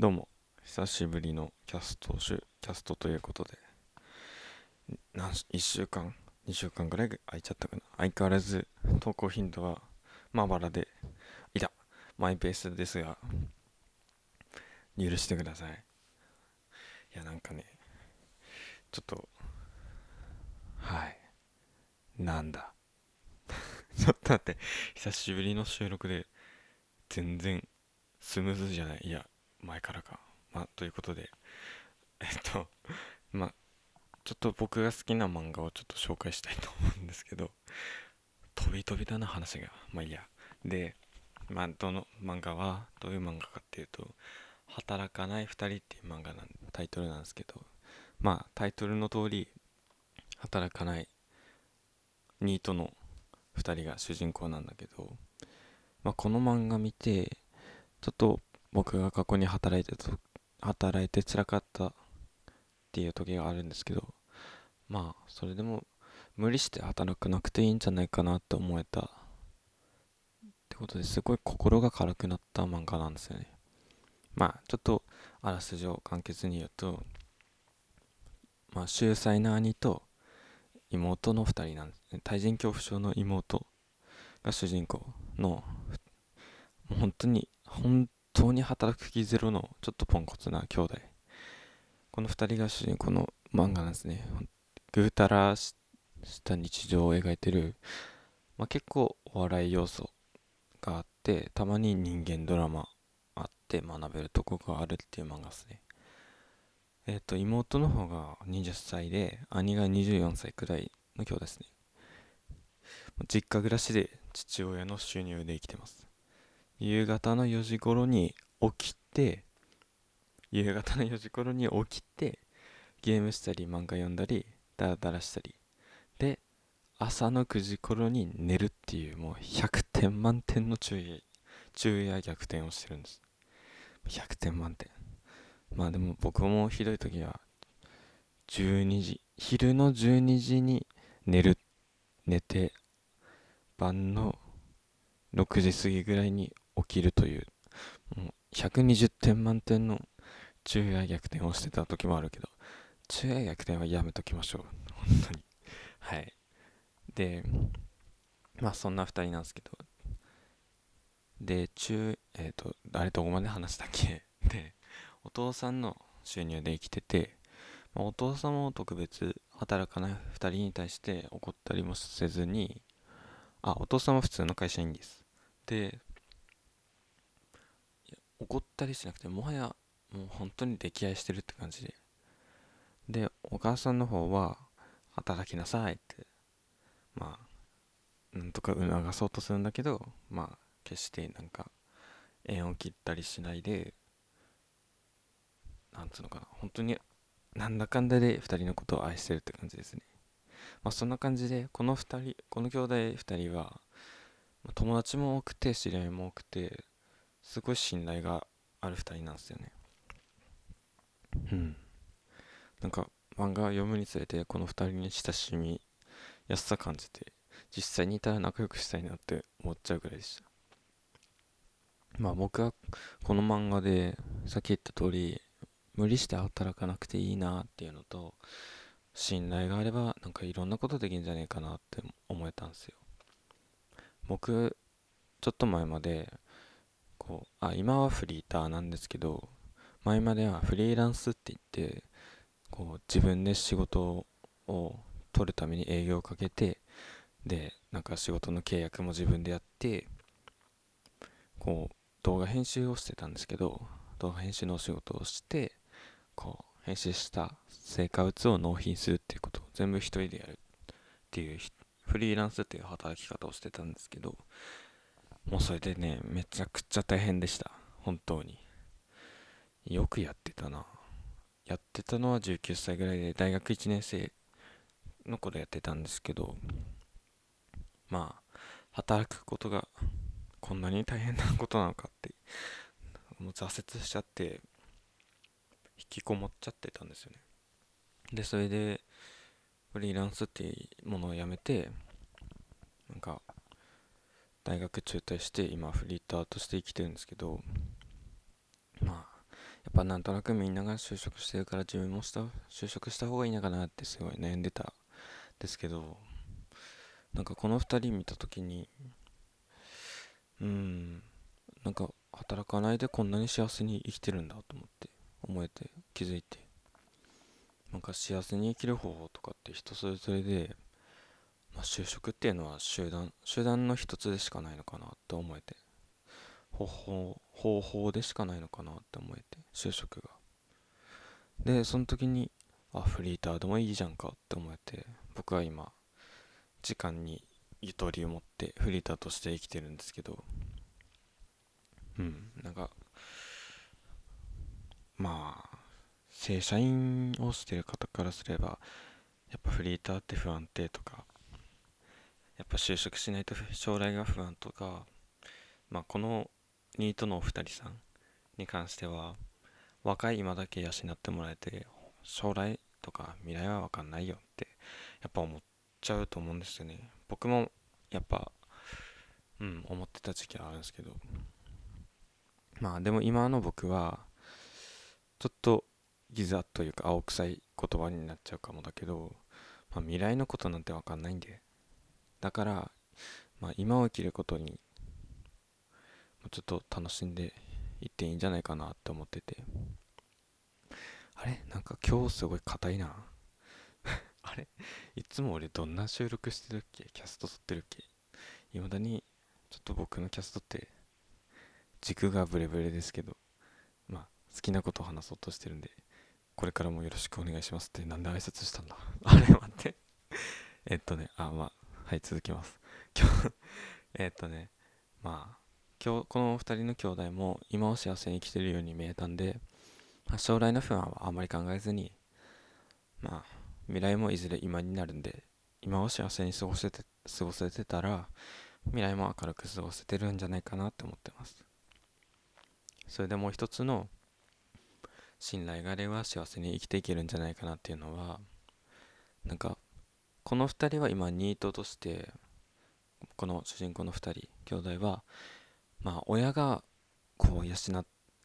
どうも久しぶりのキャストキャストということで。何1週間？2週間ぐらい空いちゃったかな？相変わらず投稿頻度はまばらでいやマイペースですが許してください。いやなんかねちょっとはい。なんだ。ちょっと待って。久しぶりの収録で全然スムーズじゃない？いや前からか。まあということで えっとまあちょっと僕が好きな漫画をちょっと紹介したいと思うんですけど飛び飛びだな話が。まあいいや。でまあどの漫画はどういう漫画かっていうと「働かない2人」っていう漫画なんタイトルなんですけどまあタイトルの通り働かないニートの2人が主人公なんだけど、まあ、この漫画見てちょっと僕が過去に働いてと働いて辛かったっていう時があるんですけどまあそれでも無理して働かなくていいんじゃないかなって思えた。ってことですごい心が軽くなった漫画なんですよね。まあちょっとあらすじを簡潔に言うとまあ秀才な兄と妹の2人なんですね。対人恐怖症の妹が主人公のもう本当に当に働く気ゼロのちょっとポンコツな兄弟。この2人が主人公の漫画なんですね。ぐうたらした日常を描いてる、まあ、結構お笑い要素があってたまに人間ドラマあって学べるとこがあるっていう漫画ですね。えっ、ー、と妹の方が20歳で兄が24歳くらいの今日ですね。実家暮らしで父親の収入で生きてます。夕方の4時頃に起きて夕方の4時頃に起きてゲームしたり漫画読んだりダラダラしたり。で朝の9時頃に寝るっていうもう100点満点の昼夜昼夜逆転をしてるんです。100点満点。まあでも僕もひどい時は12時昼の12時に寝る寝て晩の6時過ぎぐらいに起きるというもう120点満点の昼夜逆転をしてた時もあるけど昼夜逆転はやめときましょう。本当に。はい。でまあそんな2人なんですけど。で中えっ、ー、と誰とこまで話したっけ？でお父さんの収入で生きてて、まあ、お父さんも特別働かない2人に対して怒ったりもせずにあお父さんは普通の会社員です。で怒ったりしなくてもはやもう本当に溺愛してるって感じで。でお母さんの方は働きなさいって。まあなんとか促そうとするんだけどまあ決してなんか縁を切ったりしないでなんつうのかな。本当になんだかんだで2人のことを愛してるって感じですね。まあそんな感じでこの2人この兄弟2人は友達も多くて知り合いも多くてすごい信頼がある2人なんですよね。うん。なんか漫画を読むにつれてこの2人に親しみやすさ感じて実際にいたら仲良くしたいなって思っちゃうぐらいでした。まあ僕はこの漫画でさっき言った通り無理して働かなくていいなっていうのと信頼があればなんかいろんなことできるんじゃねえかなって思えたんですよ。僕ちょっと前までこうあ今はフリーターなんですけど前まではフリーランスって言ってこう自分で仕事を取るために営業をかけてでなんか仕事の契約も自分でやってこう動画編集をしてたんですけど動画編集のお仕事をしてこう編集した成果物を納品するっていうことを全部一人でやるっていうフリーランスっていう働き方をしてたんですけどもうそれでねめちゃくちゃ大変でした。本当に。よくやってたな。やってたのは19歳ぐらいで大学1年生の頃やってたんですけどまあ働くことがこんなに大変なことなのかってもう挫折しちゃって引きこもっちゃってたんですよね。でそれでフリーランスっていうものをやめてなんか大学中退して今フリーターとして生きてるんですけどまあやっぱなんとなくみんなが就職してるから自分もした就職した方がいいのかなってすごい悩んでたんですけどなんかこの2人見た時にうんなんか働かないでこんなに幸せに生きてるんだと思って思えて気づいてなんか幸せに生きる方法とかって人それぞれで、まあ、就職っていうのは集団集団の一つでしかないのかなって思えて。方法方法でしかないのかなって思えて就職が。でその時にあフリーターでもいいじゃんかって思えて僕は今時間にゆとりを持ってフリーターとして生きてるんですけど。うんなんかまあ正社員をしてる方からすればやっぱフリーターって不安定とかやっぱ就職しないと将来が不安とかまあこのニートのお二人さんに関しては若い今だけ養ってもらえて将来とか未来は分かんないよってやっぱ思っちゃうと思うんですよね。僕もやっぱうん思ってた時期はあるんですけど。まあでも今の僕はちょっとギザというか青臭い言葉になっちゃうかもだけど、まあ、未来のことなんて分かんないんでだから、まあ、今を生きることにちょっと楽しんでいっていいんじゃないかなって思ってて。あれ？なんか今日すごい硬いな。あれ？いつも俺どんな収録してるっけ？キャスト撮ってるっけ？いまだにちょっと僕のキャストって軸がブレブレですけどまあ好きなことを話そうとしてるんでこれからもよろしくお願いしますってなんで挨拶したんだ？あれ待って。えっとねあまあはい続きます。今日 えっとねまあ今日この2人の兄弟も今を幸せに生きてるように見えたんで、まあ、将来の不安はあまり考えずにまあ未来もいずれ今になるんで今を幸せに過ごせて過ごせてたら未来も明るく過ごせてるんじゃないかなって思ってます。それでもう一つの信頼があれば幸せに生きていけるんじゃないかなっていうのはなんかこの2人は今ニートとしてこの主人公の2人兄弟はまあ親がこう養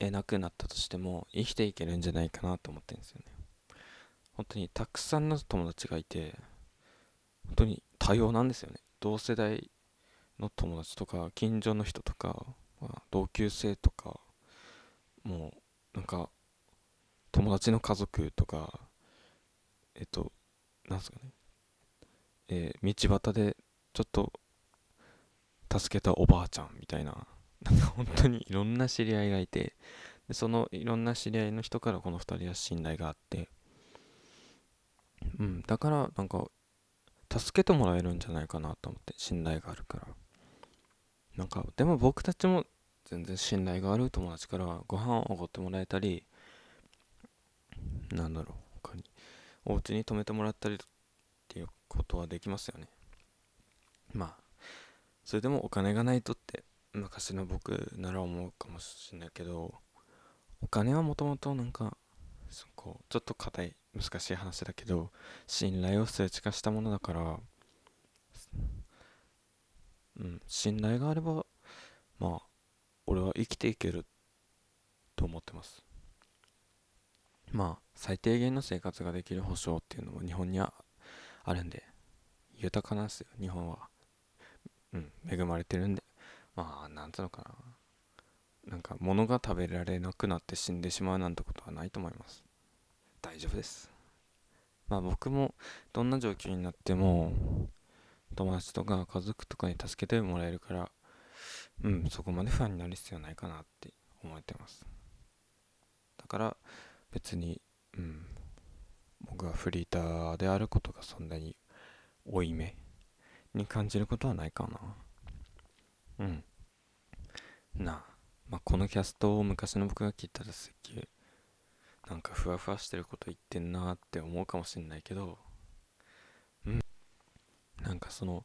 えなくなったとしても生きていけるんじゃないかなと思ってるんですよね。本当にたくさんの友達がいて本当に多様なんですよね。同世代の友達とか近所の人とか、まあ、同級生とかもうなんか友達の家族とかえっとなんすかね。えー、道端でちょっと助けたおばあちゃんみたいな。なんか本当にいろんな知り合いがいてでそのいろんな知り合いの人からこの2人は信頼があって。うんだからなんか助けてもらえるんじゃないかなと思って信頼があるから。なんかでも僕たちも全然信頼がある友達からご飯をおごってもらえたりなんだろう他にお家に泊めてもらったりっていうことはできますよね。まあそれでもお金がないとって昔の僕なら思うかもしれないけどお金はもともとなんかそこちょっと硬い難しい話だけど信頼を数値化したものだからうん信頼があればまあ俺は生きていけると思ってます。まあ最低限の生活ができる保障っていうのも日本にはあるんで豊かなんですよ日本は。うん恵まれてるんで。まあなんつうのかな。なんか物が食べられなくなって死んでしまうなんてことはないと思います。大丈夫です。まあ僕もどんな状況になっても友達とか家族とかに助けてもらえるからうんそこまで不安になる必要ないかなって思ってます。だから別にうん僕はフリーターであることがそんなに負い目に感じることはないかな。うん。なあ、まあ、このキャストを昔の僕が聞いたらすっげえなんかふわふわしてること言ってんなって思うかもしんないけどうん。なんかその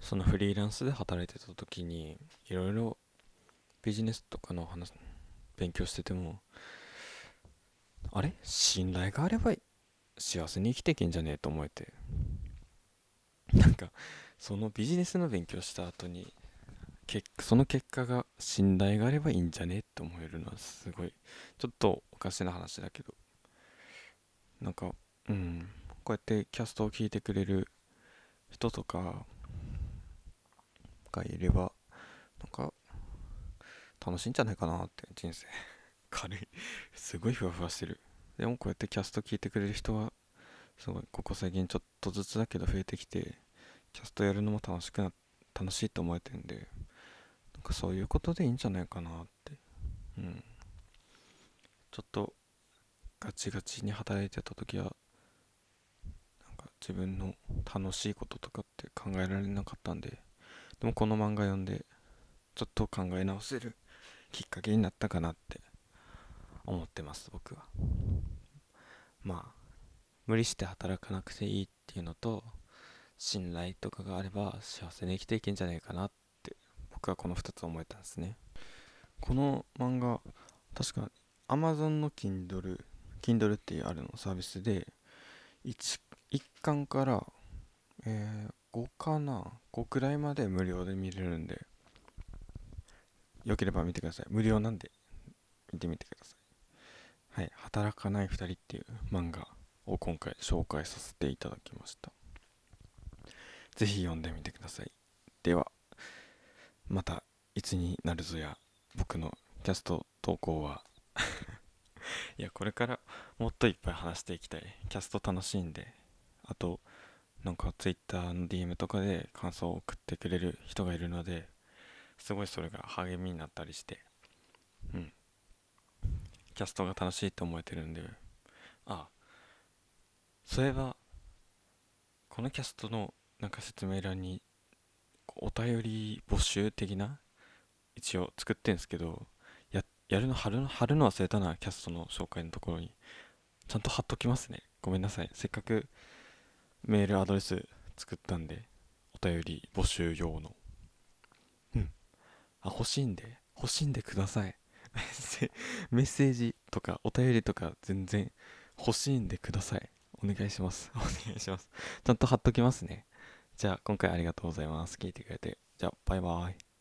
そのフリーランスで働いてた時にいろいろビジネスとかの話勉強しててもあれ？信頼があれば幸せに生きていけんじゃねえと思えて。なんかそのビジネスの勉強した後に結その結果が信頼があればいいんじゃねって思えるのはすごいちょっとおかしな話だけど。なんかうん。こうやってキャストを聞いてくれる人とかがいればなんか楽しいんじゃないかなって人生。軽い。すごいふわふわしてる。でもこうやってキャスト聞いてくれる人はすごいここ最近ちょっとずつだけど増えてきてキャストやるのも楽しくな楽しいと思えてんでなんかそういうことでいいんじゃないかなって。うん。ちょっとガチガチに働いてた時はなんか自分の楽しいこととかって考えられなかったんででもこの漫画読んでちょっと考え直せるきっかけになったかなって思ってます僕は。まあ無理して働かなくていいっていうのと信頼とかがあれば幸せに生きていけんじゃないかなって僕はこの2つ思えたんですね。この漫画確か Amazon の Kindle Kindle っていうあるのサービスで 1, 1巻から、えー、5かな5くらいまで無料で見れるんでよければ見てください。無料なんで見てみてください。はい働かない2人っていう漫画。を今回紹介させていただきました。ぜひ読んでみてください。ではまたいつになるぞや僕のキャスト投稿は。いやこれからもっといっぱい話していきたい。キャスト楽しいんで。あとなんか Twitter の DM とかで感想を送ってくれる人がいるのですごいそれが励みになったりして。うん。キャストが楽しいと思えてるんで。あそういえばこのキャストのなんか説明欄にお便り募集的な一応作ってんですけどややるの貼るの貼るの忘れたなキャストの紹介のところにちゃんと貼っときますね。ごめんなさい。せっかくメールアドレス作ったんでお便り募集用の。うん。あ欲しいんで。欲しいんでください。メッセージとかお便りとか全然欲しいんでください。お願いします。お願いします。ちゃんと貼っときますね。じゃあ今回ありがとうございます。聞いてくれて。じゃあバイバイ。